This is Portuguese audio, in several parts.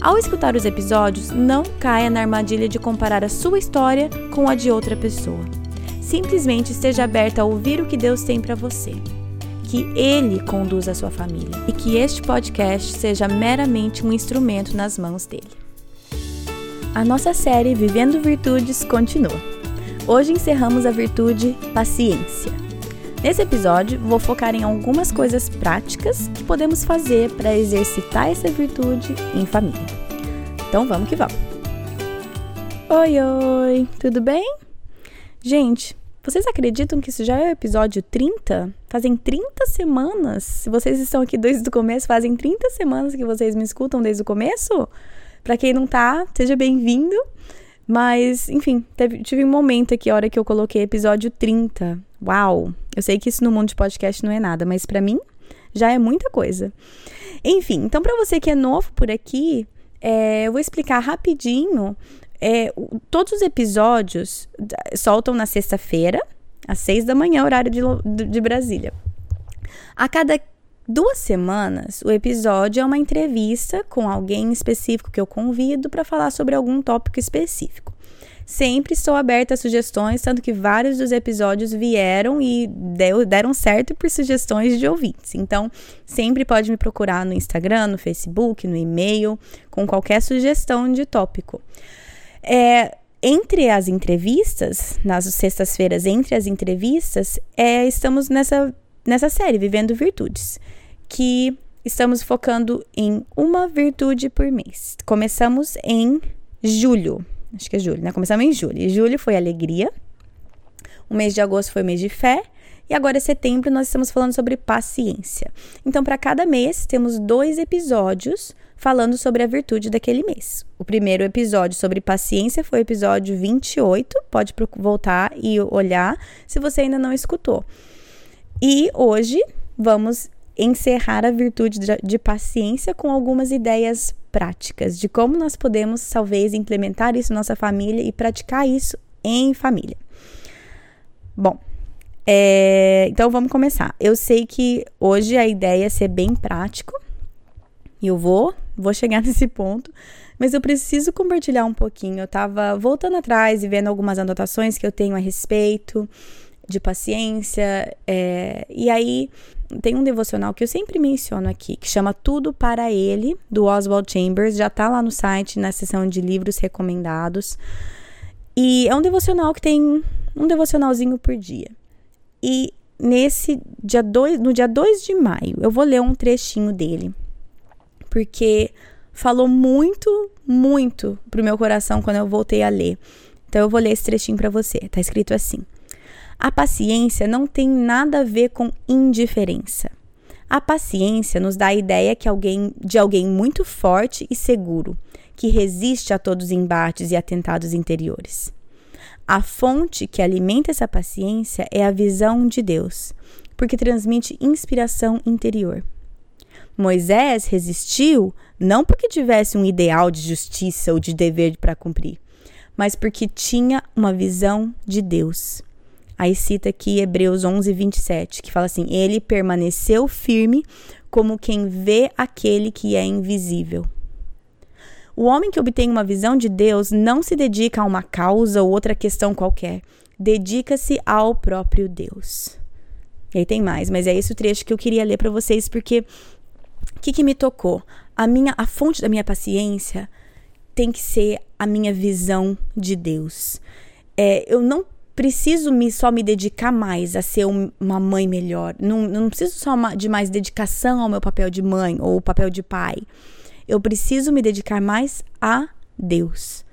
Ao escutar os episódios, não caia na armadilha de comparar a sua história com a de outra pessoa. Simplesmente esteja aberta a ouvir o que Deus tem para você. Que Ele conduza a sua família e que este podcast seja meramente um instrumento nas mãos dele. A nossa série Vivendo Virtudes continua. Hoje encerramos a virtude paciência. Nesse episódio, vou focar em algumas coisas práticas que podemos fazer para exercitar essa virtude em família. Então vamos que vamos! Oi, oi, tudo bem? Gente, vocês acreditam que isso já é o episódio 30? Fazem 30 semanas. Se vocês estão aqui desde o começo, fazem 30 semanas que vocês me escutam desde o começo? Para quem não tá, seja bem-vindo. Mas, enfim, teve, tive um momento aqui, a hora que eu coloquei episódio 30. Uau! Eu sei que isso no mundo de podcast não é nada, mas para mim já é muita coisa. Enfim, então para você que é novo por aqui, é, eu vou explicar rapidinho. É, todos os episódios soltam na sexta-feira, às seis da manhã, horário de, de Brasília. A cada duas semanas, o episódio é uma entrevista com alguém específico que eu convido para falar sobre algum tópico específico. Sempre estou aberta a sugestões, tanto que vários dos episódios vieram e deu, deram certo por sugestões de ouvintes. Então, sempre pode me procurar no Instagram, no Facebook, no e-mail, com qualquer sugestão de tópico. É, entre as entrevistas, nas sextas-feiras, entre as entrevistas, é, estamos nessa, nessa série, Vivendo Virtudes, que estamos focando em uma virtude por mês. Começamos em julho acho que é julho, né? Começamos em julho. E julho foi alegria. O mês de agosto foi mês de fé. E agora, em setembro, nós estamos falando sobre paciência. Então, para cada mês, temos dois episódios falando sobre a virtude daquele mês. O primeiro episódio sobre paciência foi o episódio 28. Pode voltar e olhar se você ainda não escutou. E hoje vamos encerrar a virtude de paciência com algumas ideias práticas de como nós podemos, talvez, implementar isso na nossa família e praticar isso em família. Bom, é, então vamos começar. Eu sei que hoje a ideia é ser bem prático e eu vou, vou chegar nesse ponto, mas eu preciso compartilhar um pouquinho. Eu tava voltando atrás e vendo algumas anotações que eu tenho a respeito de paciência, é, e aí tem um devocional que eu sempre menciono aqui, que chama Tudo para Ele, do Oswald Chambers, já tá lá no site, na seção de livros recomendados. E é um devocional que tem um devocionalzinho por dia. E nesse dia 2, no dia 2 de maio, eu vou ler um trechinho dele. Porque falou muito, muito pro meu coração quando eu voltei a ler. Então eu vou ler esse trechinho para você. Tá escrito assim: a paciência não tem nada a ver com indiferença. A paciência nos dá a ideia que alguém, de alguém muito forte e seguro, que resiste a todos os embates e atentados interiores. A fonte que alimenta essa paciência é a visão de Deus, porque transmite inspiração interior. Moisés resistiu não porque tivesse um ideal de justiça ou de dever para cumprir, mas porque tinha uma visão de Deus. Aí cita aqui Hebreus 11, 27, que fala assim: Ele permaneceu firme como quem vê aquele que é invisível. O homem que obtém uma visão de Deus não se dedica a uma causa ou outra questão qualquer, dedica-se ao próprio Deus. E aí tem mais, mas é esse o trecho que eu queria ler para vocês, porque o que, que me tocou? A minha, a fonte da minha paciência tem que ser a minha visão de Deus. É, eu não preciso me, só me dedicar mais a ser um, uma mãe melhor. Não, não preciso só de mais dedicação ao meu papel de mãe ou papel de pai. Eu preciso me dedicar mais a Deus.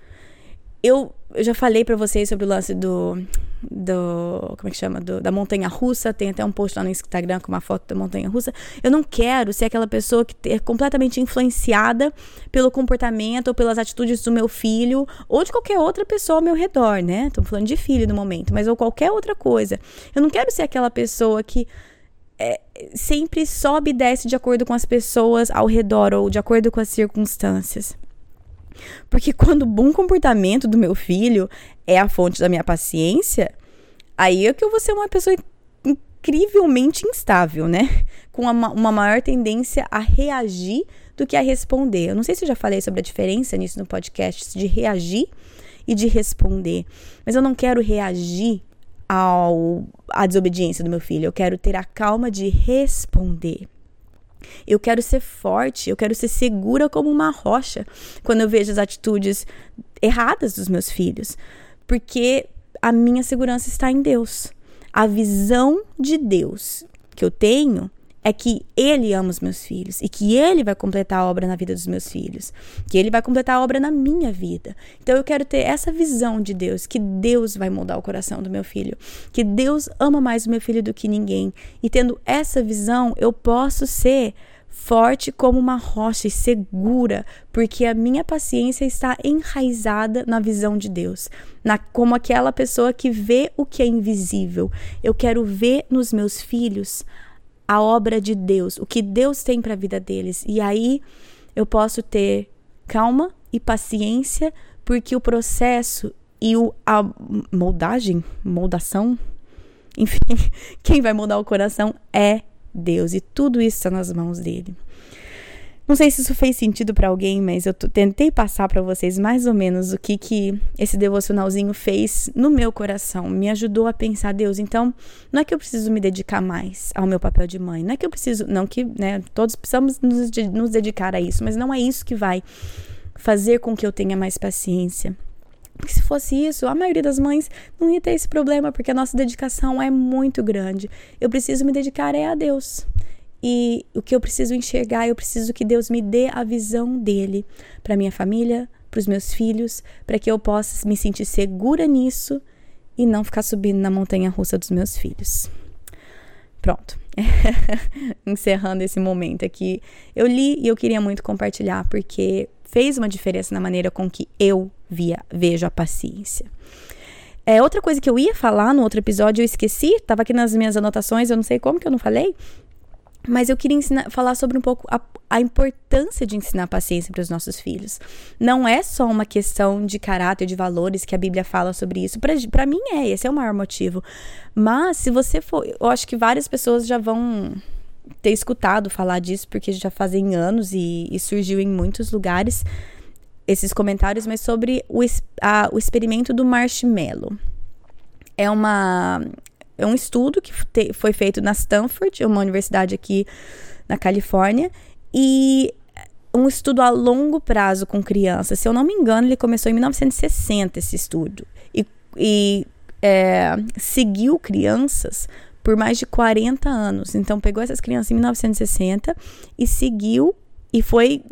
Eu, eu já falei para vocês sobre o lance do. Do como é que chama? Do, da montanha russa, tem até um post lá no Instagram com uma foto da montanha russa. Eu não quero ser aquela pessoa que é completamente influenciada pelo comportamento ou pelas atitudes do meu filho ou de qualquer outra pessoa ao meu redor, né? Tô falando de filho no momento, mas ou qualquer outra coisa. Eu não quero ser aquela pessoa que é, sempre sobe e desce de acordo com as pessoas ao redor ou de acordo com as circunstâncias. Porque quando o bom comportamento do meu filho é a fonte da minha paciência, aí é que eu vou ser uma pessoa incrivelmente instável, né? Com uma, maior tendência a reagir do que a responder. Eu não sei se eu já falei sobre a diferença nisso no podcast, de reagir e de responder. Mas eu não quero reagir ao, à desobediência do meu filho. Eu quero ter a calma de responder. Eu quero ser forte, eu quero ser segura como uma rocha quando eu vejo as atitudes erradas dos meus filhos, porque a minha segurança está em Deus. A visão de Deus que eu tenho é que ele ama os meus filhos e que ele vai completar a obra na vida dos meus filhos, que ele vai completar a obra na minha vida. Então eu quero ter essa visão de Deus, que Deus vai mudar o coração do meu filho, que Deus ama mais o meu filho do que ninguém. E tendo essa visão, eu posso ser forte como uma rocha e segura, porque a minha paciência está enraizada na visão de Deus, na como aquela pessoa que vê o que é invisível. Eu quero ver nos meus filhos a obra de Deus, o que Deus tem para a vida deles. E aí eu posso ter calma e paciência, porque o processo e o, a moldagem, moldação, enfim, quem vai moldar o coração é Deus e tudo isso está nas mãos dele. Não sei se isso fez sentido para alguém, mas eu tentei passar para vocês mais ou menos o que que esse devocionalzinho fez no meu coração. Me ajudou a pensar, Deus, então, não é que eu preciso me dedicar mais ao meu papel de mãe, não é que eu preciso, não que, né, todos precisamos nos, nos dedicar a isso, mas não é isso que vai fazer com que eu tenha mais paciência. Porque se fosse isso, a maioria das mães não ia ter esse problema, porque a nossa dedicação é muito grande. Eu preciso me dedicar é a Deus. E o que eu preciso enxergar, eu preciso que Deus me dê a visão dele para minha família, para os meus filhos, para que eu possa me sentir segura nisso e não ficar subindo na montanha russa dos meus filhos. Pronto. Encerrando esse momento aqui. Eu li e eu queria muito compartilhar porque fez uma diferença na maneira com que eu via, vejo a paciência. É, outra coisa que eu ia falar no outro episódio, eu esqueci, estava aqui nas minhas anotações, eu não sei como que eu não falei, mas eu queria ensinar, falar sobre um pouco a, a importância de ensinar paciência para os nossos filhos. Não é só uma questão de caráter, de valores que a Bíblia fala sobre isso. Para mim é, esse é o maior motivo. Mas se você for, eu acho que várias pessoas já vão ter escutado falar disso, porque já fazem anos e, e surgiu em muitos lugares esses comentários, mas sobre o, a, o experimento do marshmallow. É uma é um estudo que te, foi feito na Stanford, uma universidade aqui na Califórnia, e um estudo a longo prazo com crianças. Se eu não me engano, ele começou em 1960 esse estudo e, e é, seguiu crianças por mais de 40 anos. Então pegou essas crianças em 1960 e seguiu e foi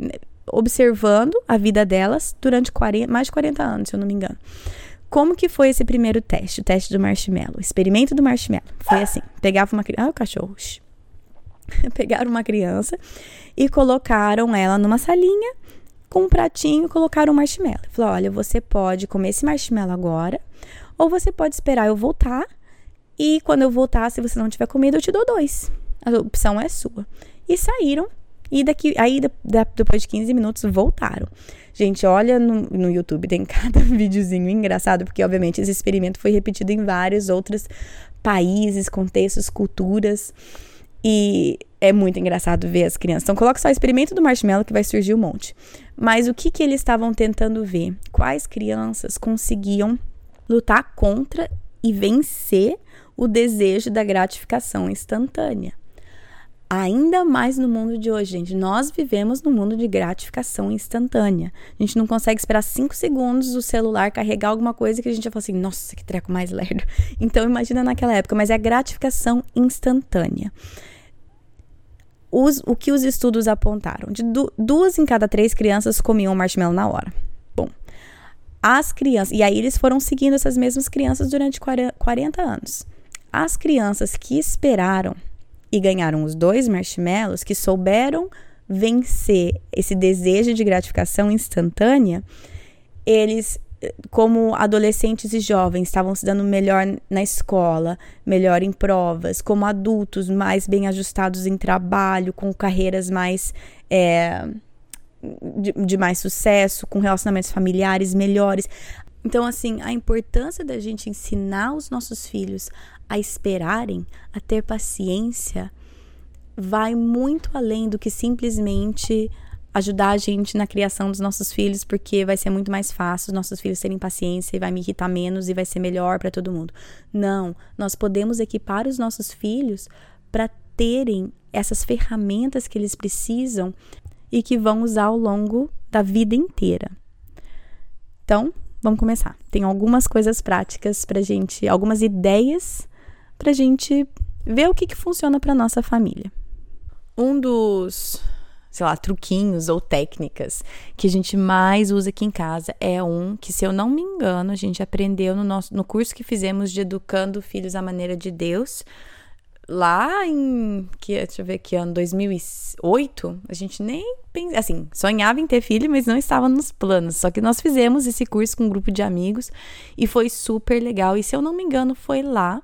observando a vida delas durante 40, mais de 40 anos, se eu não me engano. Como que foi esse primeiro teste, o teste do marshmallow, o experimento do marshmallow? Foi assim, pegava uma criança, ah, o cachorro. Pegaram uma criança e colocaram ela numa salinha com um pratinho, colocaram um marshmallow. Falou: "Olha, você pode comer esse marshmallow agora, ou você pode esperar eu voltar e quando eu voltar, se você não tiver comida, eu te dou dois. A opção é sua." E saíram e daqui, aí depois de 15 minutos voltaram. Gente, olha no, no YouTube, tem cada videozinho engraçado, porque obviamente esse experimento foi repetido em vários outros países, contextos, culturas. E é muito engraçado ver as crianças. Então, coloca só o experimento do marshmallow que vai surgir um monte. Mas o que, que eles estavam tentando ver? Quais crianças conseguiam lutar contra e vencer o desejo da gratificação instantânea? Ainda mais no mundo de hoje, gente. Nós vivemos num mundo de gratificação instantânea. A gente não consegue esperar cinco segundos o celular carregar alguma coisa que a gente já fala assim, nossa, que treco mais lerdo. Então imagina naquela época, mas é a gratificação instantânea. Os, o que os estudos apontaram? De du duas em cada três crianças comiam marshmallow na hora. Bom, as crianças, e aí eles foram seguindo essas mesmas crianças durante 40 anos. As crianças que esperaram e ganharam os dois marshmallows, que souberam vencer esse desejo de gratificação instantânea, eles, como adolescentes e jovens, estavam se dando melhor na escola, melhor em provas, como adultos mais bem ajustados em trabalho, com carreiras mais. É, de, de mais sucesso, com relacionamentos familiares melhores. Então, assim, a importância da gente ensinar os nossos filhos a esperarem, a ter paciência, vai muito além do que simplesmente ajudar a gente na criação dos nossos filhos, porque vai ser muito mais fácil os nossos filhos terem paciência e vai me irritar menos e vai ser melhor para todo mundo. Não, nós podemos equipar os nossos filhos para terem essas ferramentas que eles precisam e que vão usar ao longo da vida inteira. Então, vamos começar. Tem algumas coisas práticas para gente, algumas ideias para gente ver o que, que funciona para nossa família. Um dos, sei lá, truquinhos ou técnicas que a gente mais usa aqui em casa é um que, se eu não me engano, a gente aprendeu no, nosso, no curso que fizemos de Educando Filhos à Maneira de Deus. Lá em, que, deixa eu ver que ano, 2008, a gente nem pensa, assim, sonhava em ter filho, mas não estava nos planos. Só que nós fizemos esse curso com um grupo de amigos e foi super legal. E se eu não me engano, foi lá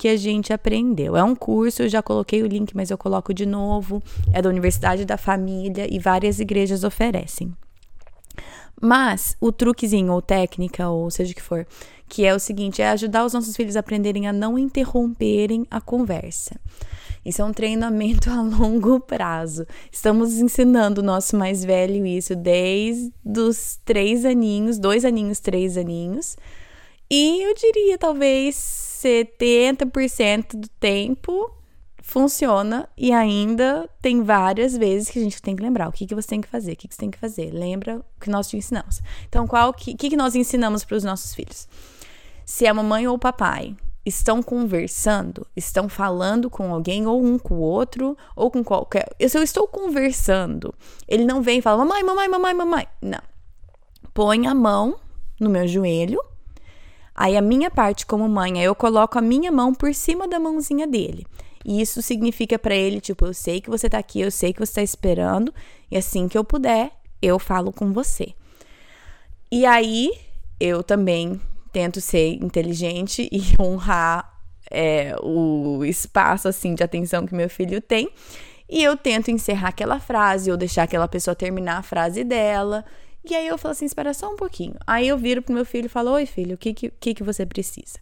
que a gente aprendeu. É um curso, eu já coloquei o link, mas eu coloco de novo. É da Universidade da Família e várias igrejas oferecem. Mas o truquezinho, ou técnica, ou seja o que for, que é o seguinte: é ajudar os nossos filhos a aprenderem a não interromperem a conversa. Isso é um treinamento a longo prazo. Estamos ensinando o nosso mais velho isso desde os três aninhos, dois aninhos, três aninhos. E eu diria, talvez 70% do tempo funciona e ainda tem várias vezes que a gente tem que lembrar o que, que você tem que fazer, o que, que você tem que fazer. Lembra o que nós te ensinamos. Então, qual que, que, que nós ensinamos para os nossos filhos? Se a mamãe ou o papai estão conversando, estão falando com alguém, ou um com o outro, ou com qualquer. Se eu estou conversando, ele não vem e fala, mamãe, mamãe, mamãe, mamãe. Não. Põe a mão no meu joelho Aí a minha parte como mãe, eu coloco a minha mão por cima da mãozinha dele. E isso significa para ele, tipo, eu sei que você tá aqui, eu sei que você tá esperando, e assim que eu puder, eu falo com você. E aí eu também tento ser inteligente e honrar é, o espaço assim de atenção que meu filho tem. E eu tento encerrar aquela frase ou deixar aquela pessoa terminar a frase dela. E aí eu falo assim, espera só um pouquinho. Aí eu viro pro meu filho e falo, oi filho, o que, que, que você precisa?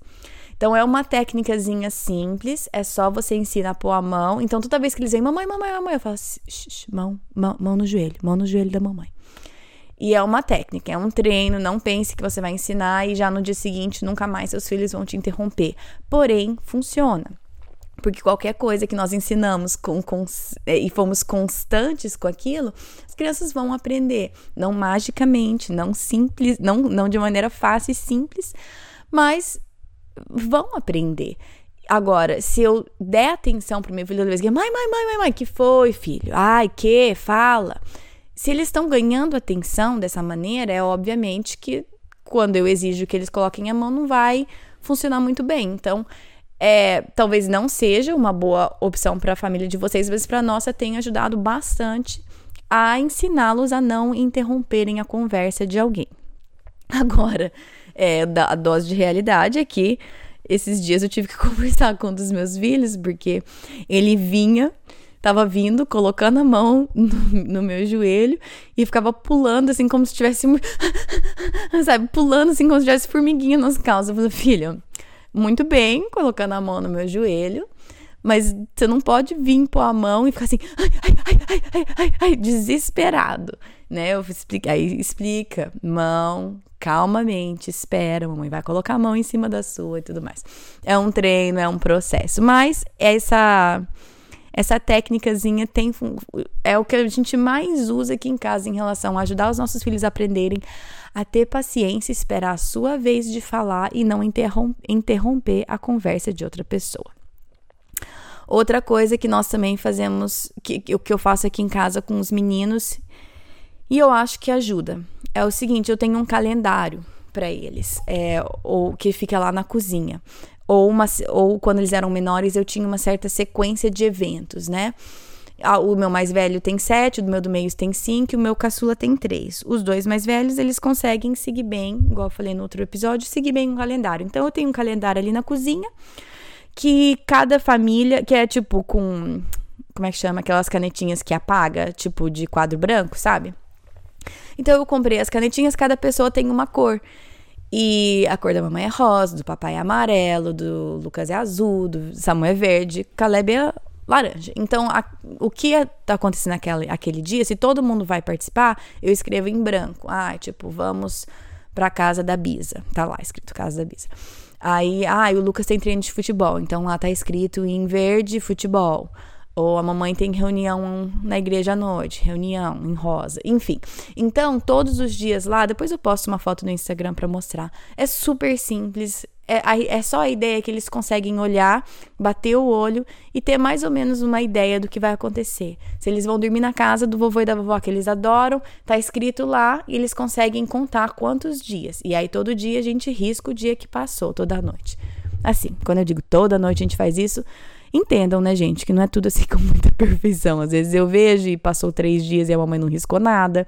Então é uma técnicazinha simples, é só você ensinar a pôr a mão. Então toda vez que eles vêm, mamãe, mamãe, mamãe, eu falo, mão, mão, mão no joelho, mão no joelho da mamãe. E é uma técnica, é um treino, não pense que você vai ensinar e já no dia seguinte nunca mais seus filhos vão te interromper. Porém, funciona. Porque qualquer coisa que nós ensinamos com, com, é, e fomos constantes com aquilo, as crianças vão aprender. Não magicamente, não simples, não, não de maneira fácil e simples, mas vão aprender. Agora, se eu der atenção para o meu filho toda vez que mãe, mãe, mãe, mãe, mãe, que foi, filho? Ai, que? Fala. Se eles estão ganhando atenção dessa maneira, é obviamente que quando eu exijo que eles coloquem a mão, não vai funcionar muito bem. Então, é, talvez não seja uma boa opção para a família de vocês, mas para nossa tem ajudado bastante a ensiná-los a não interromperem a conversa de alguém. Agora, é, a dose de realidade é que esses dias eu tive que conversar com um dos meus filhos, porque ele vinha, tava vindo, colocando a mão no, no meu joelho e ficava pulando assim como se tivesse, sabe, pulando assim como se tivesse formiguinha nas calças. Eu falei, filho, muito bem, colocando a mão no meu joelho, mas você não pode vir pôr a mão e ficar assim, ai, ai, ai, ai, ai, ai, desesperado, né? Eu explico, aí explica, mão, calmamente, espera, a mamãe vai colocar a mão em cima da sua e tudo mais. É um treino, é um processo, mas essa essa técnicazinha tem é o que a gente mais usa aqui em casa em relação a ajudar os nossos filhos a aprenderem a ter paciência, esperar a sua vez de falar e não interromper a conversa de outra pessoa. Outra coisa que nós também fazemos, que, que eu faço aqui em casa com os meninos, E eu acho que ajuda. É o seguinte, eu tenho um calendário para eles, é, ou que fica lá na cozinha. Ou, uma, ou quando eles eram menores, eu tinha uma certa sequência de eventos, né? O meu mais velho tem sete, o meu do meio tem cinco, e o meu caçula tem três. Os dois mais velhos, eles conseguem seguir bem, igual eu falei no outro episódio, seguir bem um calendário. Então, eu tenho um calendário ali na cozinha, que cada família, que é tipo com. Como é que chama? Aquelas canetinhas que apaga, tipo de quadro branco, sabe? Então, eu comprei as canetinhas, cada pessoa tem uma cor. E a cor da mamãe é rosa, do papai é amarelo, do Lucas é azul, do Samuel é verde, Caleb é laranja. Então, a, o que está acontecendo naquele aquele dia, se todo mundo vai participar, eu escrevo em branco. Ah, tipo, vamos pra casa da Bisa. Tá lá escrito casa da Bisa. Aí, ah, o Lucas tem treino de futebol, então lá tá escrito em verde futebol. Ou a mamãe tem reunião na igreja à noite, reunião em rosa, enfim. Então, todos os dias lá, depois eu posto uma foto no Instagram para mostrar. É super simples, é, é só a ideia que eles conseguem olhar, bater o olho e ter mais ou menos uma ideia do que vai acontecer. Se eles vão dormir na casa do vovô e da vovó que eles adoram, tá escrito lá e eles conseguem contar quantos dias. E aí todo dia a gente risca o dia que passou, toda noite. Assim, quando eu digo toda noite a gente faz isso, Entendam, né, gente, que não é tudo assim com muita perfeição. Às vezes eu vejo e passou três dias e a mamãe não riscou nada.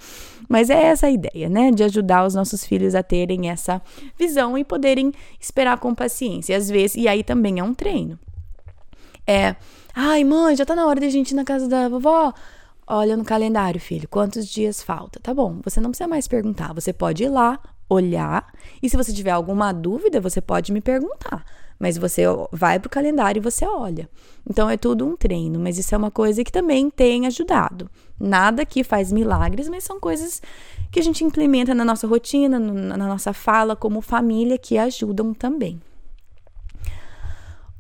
Mas é essa a ideia, né? De ajudar os nossos filhos a terem essa visão e poderem esperar com paciência. E às vezes, e aí também é um treino. É, ai, mãe, já tá na hora de a gente ir na casa da vovó. Olha no calendário, filho, quantos dias falta? Tá bom, você não precisa mais perguntar. Você pode ir lá, olhar, e se você tiver alguma dúvida, você pode me perguntar mas você vai para o calendário e você olha. Então é tudo um treino, mas isso é uma coisa que também tem ajudado. Nada que faz milagres, mas são coisas que a gente implementa na nossa rotina, na nossa fala como família que ajudam também.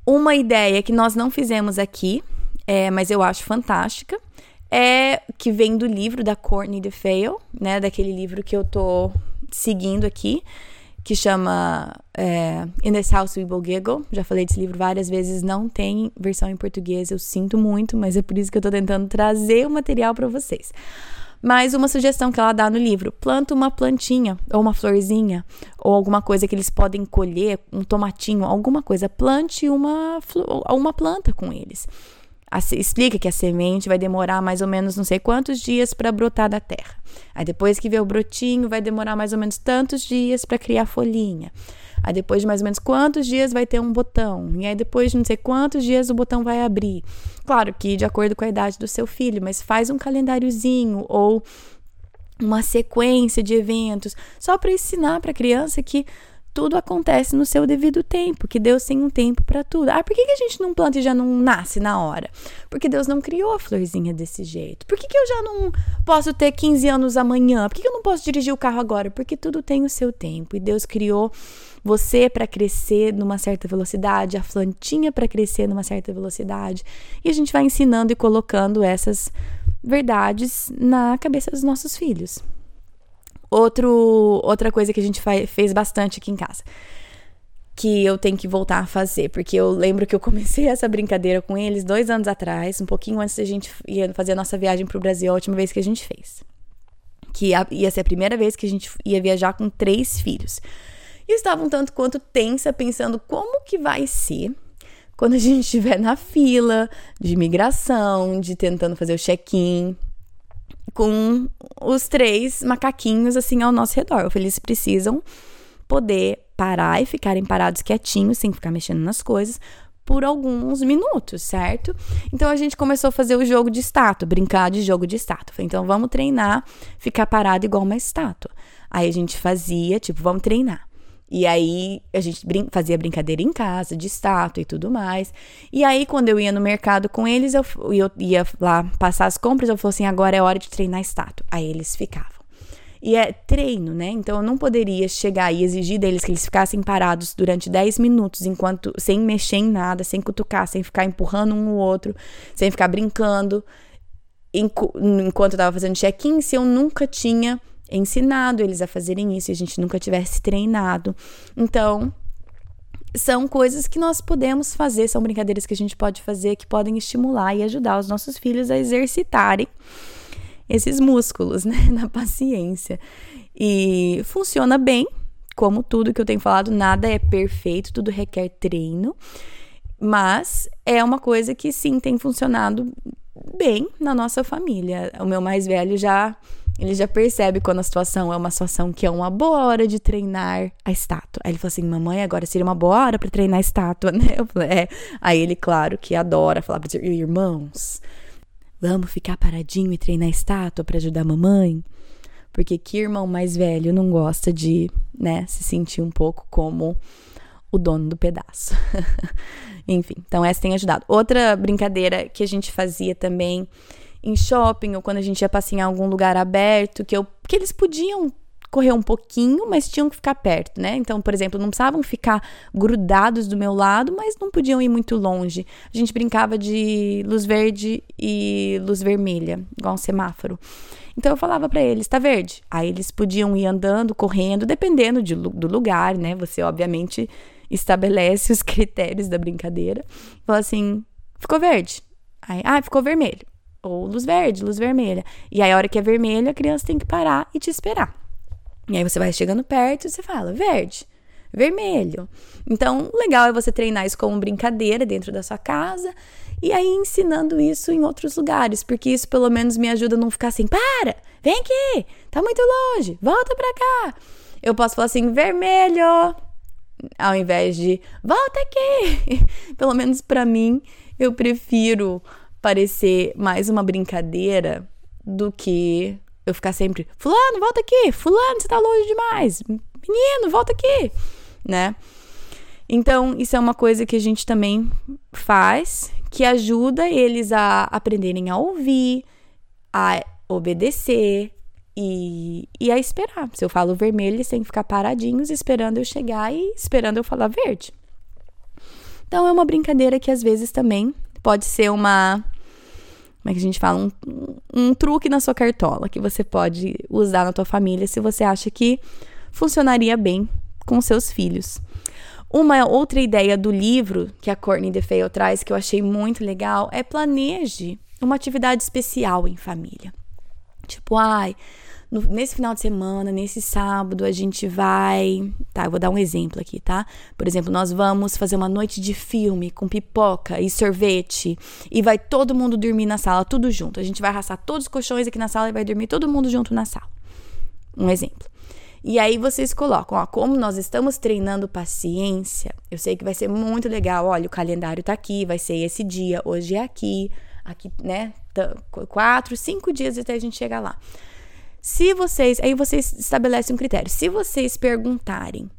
Uma ideia que nós não fizemos aqui, é, mas eu acho fantástica, é que vem do livro da Courtney DeFeo, né, daquele livro que eu tô seguindo aqui, que chama é, In This House We Will Giggle. Já falei desse livro várias vezes, não tem versão em português, eu sinto muito, mas é por isso que eu tô tentando trazer o material para vocês. Mas uma sugestão que ela dá no livro: planta uma plantinha, ou uma florzinha, ou alguma coisa que eles podem colher, um tomatinho, alguma coisa. Plante uma, uma planta com eles explica que a semente vai demorar mais ou menos não sei quantos dias para brotar da terra. Aí depois que vê o brotinho, vai demorar mais ou menos tantos dias para criar folhinha. Aí depois de mais ou menos quantos dias vai ter um botão. E aí depois de não sei quantos dias o botão vai abrir. Claro que de acordo com a idade do seu filho, mas faz um calendáriozinho ou uma sequência de eventos só para ensinar para a criança que tudo acontece no seu devido tempo, que Deus tem um tempo para tudo. Ah, por que, que a gente não planta e já não nasce na hora? Porque Deus não criou a florzinha desse jeito. Por que, que eu já não posso ter 15 anos amanhã? Por que, que eu não posso dirigir o carro agora? Porque tudo tem o seu tempo. E Deus criou você para crescer numa certa velocidade, a plantinha para crescer numa certa velocidade. E a gente vai ensinando e colocando essas verdades na cabeça dos nossos filhos. Outro, outra coisa que a gente fez bastante aqui em casa. Que eu tenho que voltar a fazer. Porque eu lembro que eu comecei essa brincadeira com eles dois anos atrás, um pouquinho antes da gente ia fazer a nossa viagem para o Brasil, a última vez que a gente fez. Que ia, ser a primeira vez que a gente ia viajar com três filhos. E eu estava um tanto quanto tensa, pensando como que vai ser quando a gente estiver na fila de imigração, de tentando fazer o check-in, com os três macaquinhos assim ao nosso redor. Eles precisam poder parar e ficarem parados quietinhos, sem ficar mexendo nas coisas, por alguns minutos, certo? Então a gente começou a fazer o jogo de estátua, brincar de jogo de estátua. Então vamos treinar, ficar parado igual uma estátua. Aí a gente fazia, tipo, vamos treinar. E aí a gente brin fazia brincadeira em casa, de estátua e tudo mais. E aí, quando eu ia no mercado com eles, eu, eu ia lá passar as compras, eu falei assim: agora é hora de treinar estátua. Aí eles ficavam. E é treino, né? Então eu não poderia chegar e exigir deles que eles ficassem parados durante 10 minutos, enquanto sem mexer em nada, sem cutucar, sem ficar empurrando um no outro, sem ficar brincando, enquanto eu tava fazendo check-in, se eu nunca tinha ensinado eles a fazerem isso e a gente nunca tivesse treinado. Então, são coisas que nós podemos fazer, são brincadeiras que a gente pode fazer que podem estimular e ajudar os nossos filhos a exercitarem esses músculos, né, na paciência. E funciona bem, como tudo que eu tenho falado, nada é perfeito, tudo requer treino. Mas é uma coisa que sim tem funcionado bem na nossa família. O meu mais velho já ele já percebe quando a situação é uma situação que é uma boa hora de treinar a estátua. Aí ele falou assim: "Mamãe, agora seria uma boa hora para treinar a estátua", né? Eu falei: "É". Aí ele, claro, que adora falar para os irmãos: "Vamos ficar paradinho e treinar a estátua para ajudar a mamãe?" Porque que irmão mais velho não gosta de, né, se sentir um pouco como o dono do pedaço. Enfim, então essa tem ajudado. Outra brincadeira que a gente fazia também em shopping ou quando a gente ia passear em algum lugar aberto, que, eu, que eles podiam correr um pouquinho, mas tinham que ficar perto, né? Então, por exemplo, não precisavam ficar grudados do meu lado, mas não podiam ir muito longe. A gente brincava de luz verde e luz vermelha, igual um semáforo. Então eu falava para eles, tá verde? Aí eles podiam ir andando, correndo, dependendo de, do lugar, né? Você obviamente estabelece os critérios da brincadeira. Fala assim, ficou verde. Aí, ah, ficou vermelho. Ou luz verde, luz vermelha. E aí, a hora que é vermelho, a criança tem que parar e te esperar. E aí você vai chegando perto e você fala, verde, vermelho. Então, legal é você treinar isso como brincadeira dentro da sua casa e aí ensinando isso em outros lugares, porque isso pelo menos me ajuda a não ficar assim, para, vem aqui, tá muito longe, volta pra cá. Eu posso falar assim, vermelho, ao invés de volta aqui. pelo menos para mim, eu prefiro parecer mais uma brincadeira do que eu ficar sempre, fulano, volta aqui, fulano, você tá longe demais, menino, volta aqui, né? Então, isso é uma coisa que a gente também faz, que ajuda eles a aprenderem a ouvir, a obedecer e, e a esperar. Se eu falo vermelho, eles têm que ficar paradinhos esperando eu chegar e esperando eu falar verde. Então, é uma brincadeira que às vezes também pode ser uma. Como é que a gente fala? Um, um truque na sua cartola que você pode usar na tua família se você acha que funcionaria bem com seus filhos. Uma outra ideia do livro que a Courtney DeFeo traz, que eu achei muito legal, é planeje uma atividade especial em família. Tipo, ai, no, nesse final de semana, nesse sábado, a gente vai. Tá, eu vou dar um exemplo aqui, tá? Por exemplo, nós vamos fazer uma noite de filme com pipoca e sorvete. E vai todo mundo dormir na sala, tudo junto. A gente vai arrastar todos os colchões aqui na sala e vai dormir todo mundo junto na sala. Um exemplo. E aí vocês colocam, ó, como nós estamos treinando paciência, eu sei que vai ser muito legal. Olha, o calendário tá aqui, vai ser esse dia, hoje é aqui, aqui, né? Quatro, cinco dias até a gente chegar lá. Se vocês, aí vocês estabelecem um critério. Se vocês perguntarem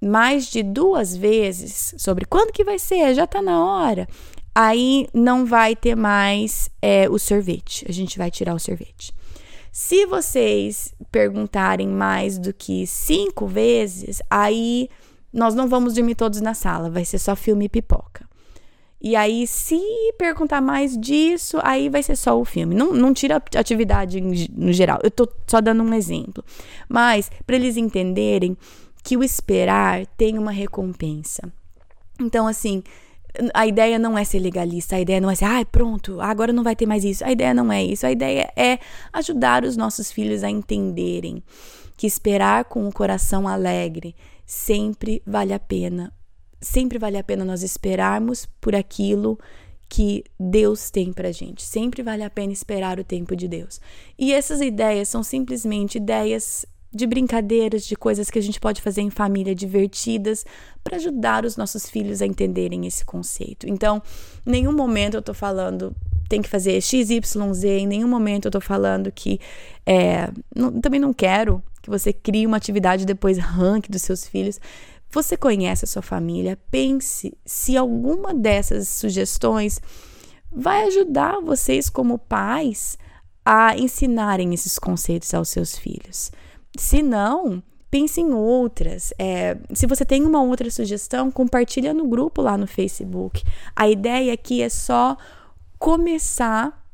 mais de duas vezes sobre quando que vai ser, já tá na hora, aí não vai ter mais é, o sorvete. A gente vai tirar o sorvete. Se vocês perguntarem mais do que cinco vezes, aí nós não vamos dormir todos na sala, vai ser só filme e pipoca. E aí, se perguntar mais disso, aí vai ser só o filme. Não, não tira atividade no geral. Eu tô só dando um exemplo. Mas, para eles entenderem que o esperar tem uma recompensa. Então, assim, a ideia não é ser legalista, a ideia não é ser, ai, ah, pronto, agora não vai ter mais isso. A ideia não é isso. A ideia é ajudar os nossos filhos a entenderem que esperar com o coração alegre sempre vale a pena. Sempre vale a pena nós esperarmos por aquilo que Deus tem pra gente. Sempre vale a pena esperar o tempo de Deus. E essas ideias são simplesmente ideias de brincadeiras, de coisas que a gente pode fazer em família divertidas para ajudar os nossos filhos a entenderem esse conceito. Então, em nenhum momento eu tô falando tem que fazer X, Y, Z, em nenhum momento eu tô falando que é, não, também não quero que você crie uma atividade depois ranque dos seus filhos. Você conhece a sua família, pense se alguma dessas sugestões vai ajudar vocês como pais a ensinarem esses conceitos aos seus filhos. Se não, pense em outras. É, se você tem uma outra sugestão, compartilha no grupo lá no Facebook. A ideia aqui é só começar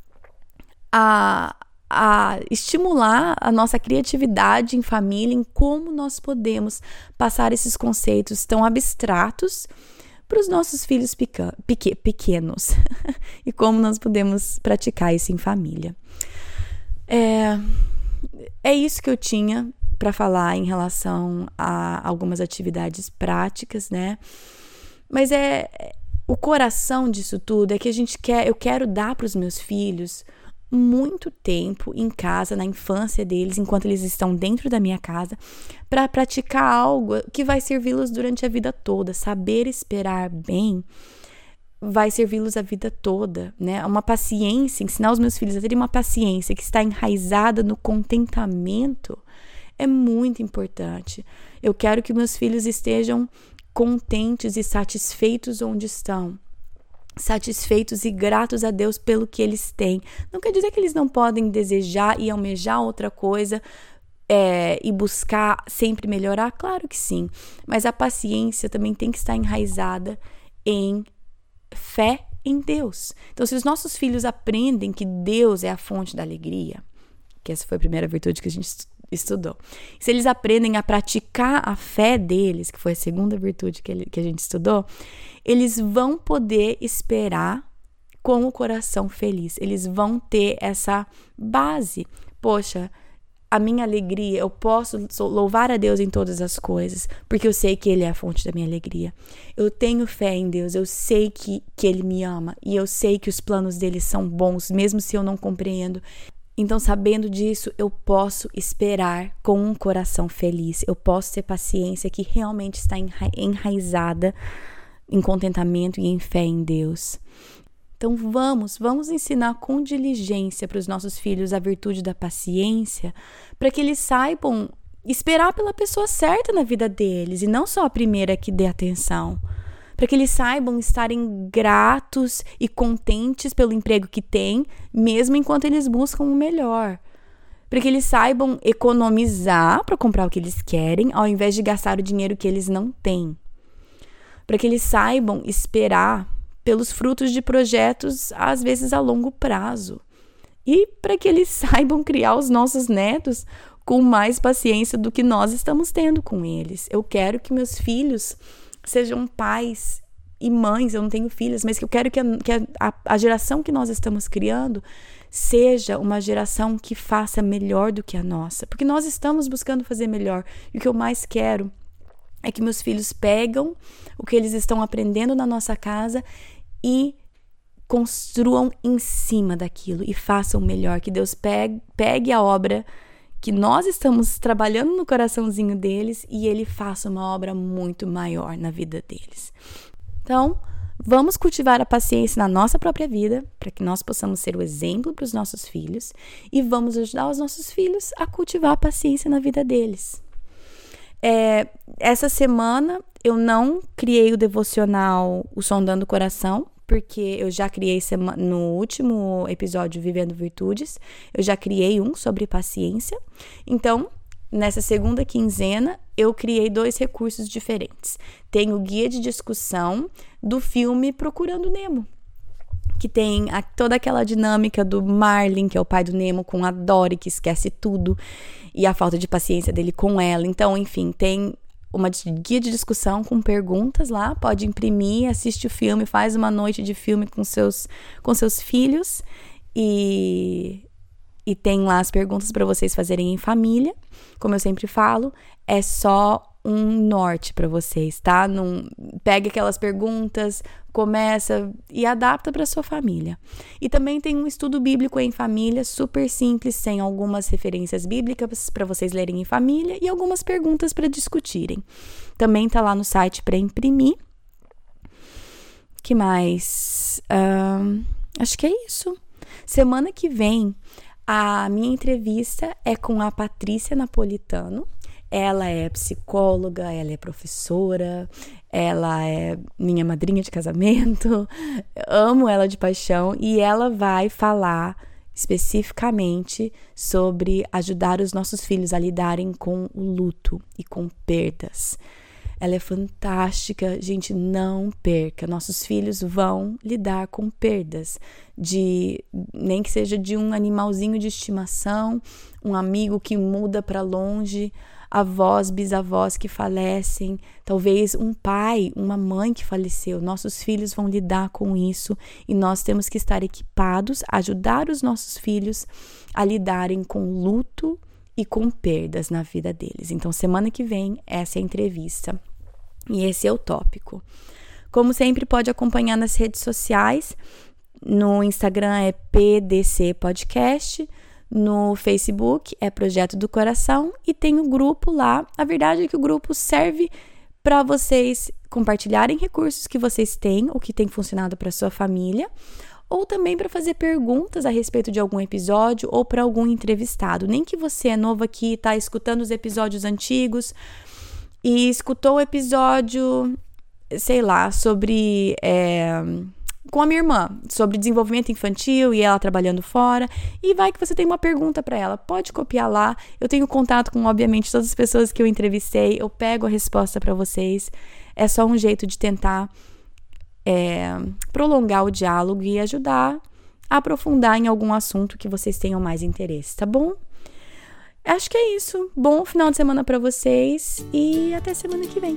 a, a estimular a nossa criatividade em família, em como nós podemos passar esses conceitos tão abstratos para os nossos filhos pequenos e como nós podemos praticar isso em família. É, é isso que eu tinha para falar em relação a algumas atividades práticas, né? Mas é o coração disso tudo é que a gente quer, eu quero dar para os meus filhos muito tempo em casa, na infância deles, enquanto eles estão dentro da minha casa, para praticar algo que vai servi-los durante a vida toda. Saber esperar bem vai servi-los a vida toda, né? Uma paciência, ensinar os meus filhos a terem uma paciência que está enraizada no contentamento é muito importante. Eu quero que meus filhos estejam contentes e satisfeitos onde estão satisfeitos e gratos a Deus pelo que eles têm. Não quer dizer que eles não podem desejar e almejar outra coisa é, e buscar sempre melhorar? Claro que sim. Mas a paciência também tem que estar enraizada em fé em Deus. Então, se os nossos filhos aprendem que Deus é a fonte da alegria, que essa foi a primeira virtude que a gente estudou. Se eles aprendem a praticar a fé deles, que foi a segunda virtude que, ele, que a gente estudou, eles vão poder esperar com o coração feliz. Eles vão ter essa base. Poxa, a minha alegria, eu posso louvar a Deus em todas as coisas, porque eu sei que Ele é a fonte da minha alegria. Eu tenho fé em Deus, eu sei que, que Ele me ama e eu sei que os planos dele são bons, mesmo se eu não compreendo. Então, sabendo disso, eu posso esperar com um coração feliz. Eu posso ter paciência que realmente está enraizada em contentamento e em fé em Deus. Então, vamos, vamos ensinar com diligência para os nossos filhos a virtude da paciência, para que eles saibam esperar pela pessoa certa na vida deles e não só a primeira que dê atenção para que eles saibam estarem gratos e contentes pelo emprego que têm, mesmo enquanto eles buscam o melhor. Para que eles saibam economizar para comprar o que eles querem, ao invés de gastar o dinheiro que eles não têm. Para que eles saibam esperar pelos frutos de projetos, às vezes a longo prazo. E para que eles saibam criar os nossos netos com mais paciência do que nós estamos tendo com eles. Eu quero que meus filhos sejam pais e mães, eu não tenho filhas, mas que eu quero que, a, que a, a geração que nós estamos criando seja uma geração que faça melhor do que a nossa, porque nós estamos buscando fazer melhor. E o que eu mais quero é que meus filhos pegam o que eles estão aprendendo na nossa casa e construam em cima daquilo e façam melhor, que Deus pegue, pegue a obra que nós estamos trabalhando no coraçãozinho deles e ele faça uma obra muito maior na vida deles. Então, vamos cultivar a paciência na nossa própria vida, para que nós possamos ser o exemplo para os nossos filhos e vamos ajudar os nossos filhos a cultivar a paciência na vida deles. É, essa semana eu não criei o devocional O Sondando o Coração, porque eu já criei no último episódio Vivendo Virtudes, eu já criei um sobre paciência. Então, nessa segunda quinzena, eu criei dois recursos diferentes. Tem o guia de discussão do filme Procurando Nemo, que tem a, toda aquela dinâmica do Marlin, que é o pai do Nemo, com a Dory, que esquece tudo, e a falta de paciência dele com ela. Então, enfim, tem uma guia de discussão com perguntas lá, pode imprimir, assiste o filme, faz uma noite de filme com seus, com seus filhos e, e tem lá as perguntas para vocês fazerem em família. Como eu sempre falo, é só um norte para vocês, tá? Não pega aquelas perguntas, começa e adapta para sua família. E também tem um estudo bíblico em família, super simples, sem algumas referências bíblicas para vocês lerem em família e algumas perguntas para discutirem. Também tá lá no site para imprimir. Que mais? Uh, acho que é isso. Semana que vem a minha entrevista é com a Patrícia Napolitano. Ela é psicóloga, ela é professora, ela é minha madrinha de casamento. Amo ela de paixão e ela vai falar especificamente sobre ajudar os nossos filhos a lidarem com o luto e com perdas. Ela é fantástica, gente, não perca. Nossos filhos vão lidar com perdas de nem que seja de um animalzinho de estimação, um amigo que muda para longe, avós, bisavós que falecem, talvez um pai, uma mãe que faleceu. Nossos filhos vão lidar com isso e nós temos que estar equipados, ajudar os nossos filhos a lidarem com luto e com perdas na vida deles. Então, semana que vem, essa é a entrevista e esse é o tópico. Como sempre, pode acompanhar nas redes sociais. No Instagram é PDC Podcast, no Facebook é Projeto do Coração e tem o grupo lá. A verdade é que o grupo serve para vocês compartilharem recursos que vocês têm, o que tem funcionado para sua família, ou também para fazer perguntas a respeito de algum episódio ou para algum entrevistado. Nem que você é novo aqui, está escutando os episódios antigos e escutou o episódio, sei lá, sobre. É, com a minha irmã sobre desenvolvimento infantil e ela trabalhando fora. E vai que você tem uma pergunta para ela, pode copiar lá. Eu tenho contato com, obviamente, todas as pessoas que eu entrevistei, eu pego a resposta para vocês. É só um jeito de tentar é, prolongar o diálogo e ajudar a aprofundar em algum assunto que vocês tenham mais interesse, tá bom? Acho que é isso. Bom final de semana para vocês e até semana que vem.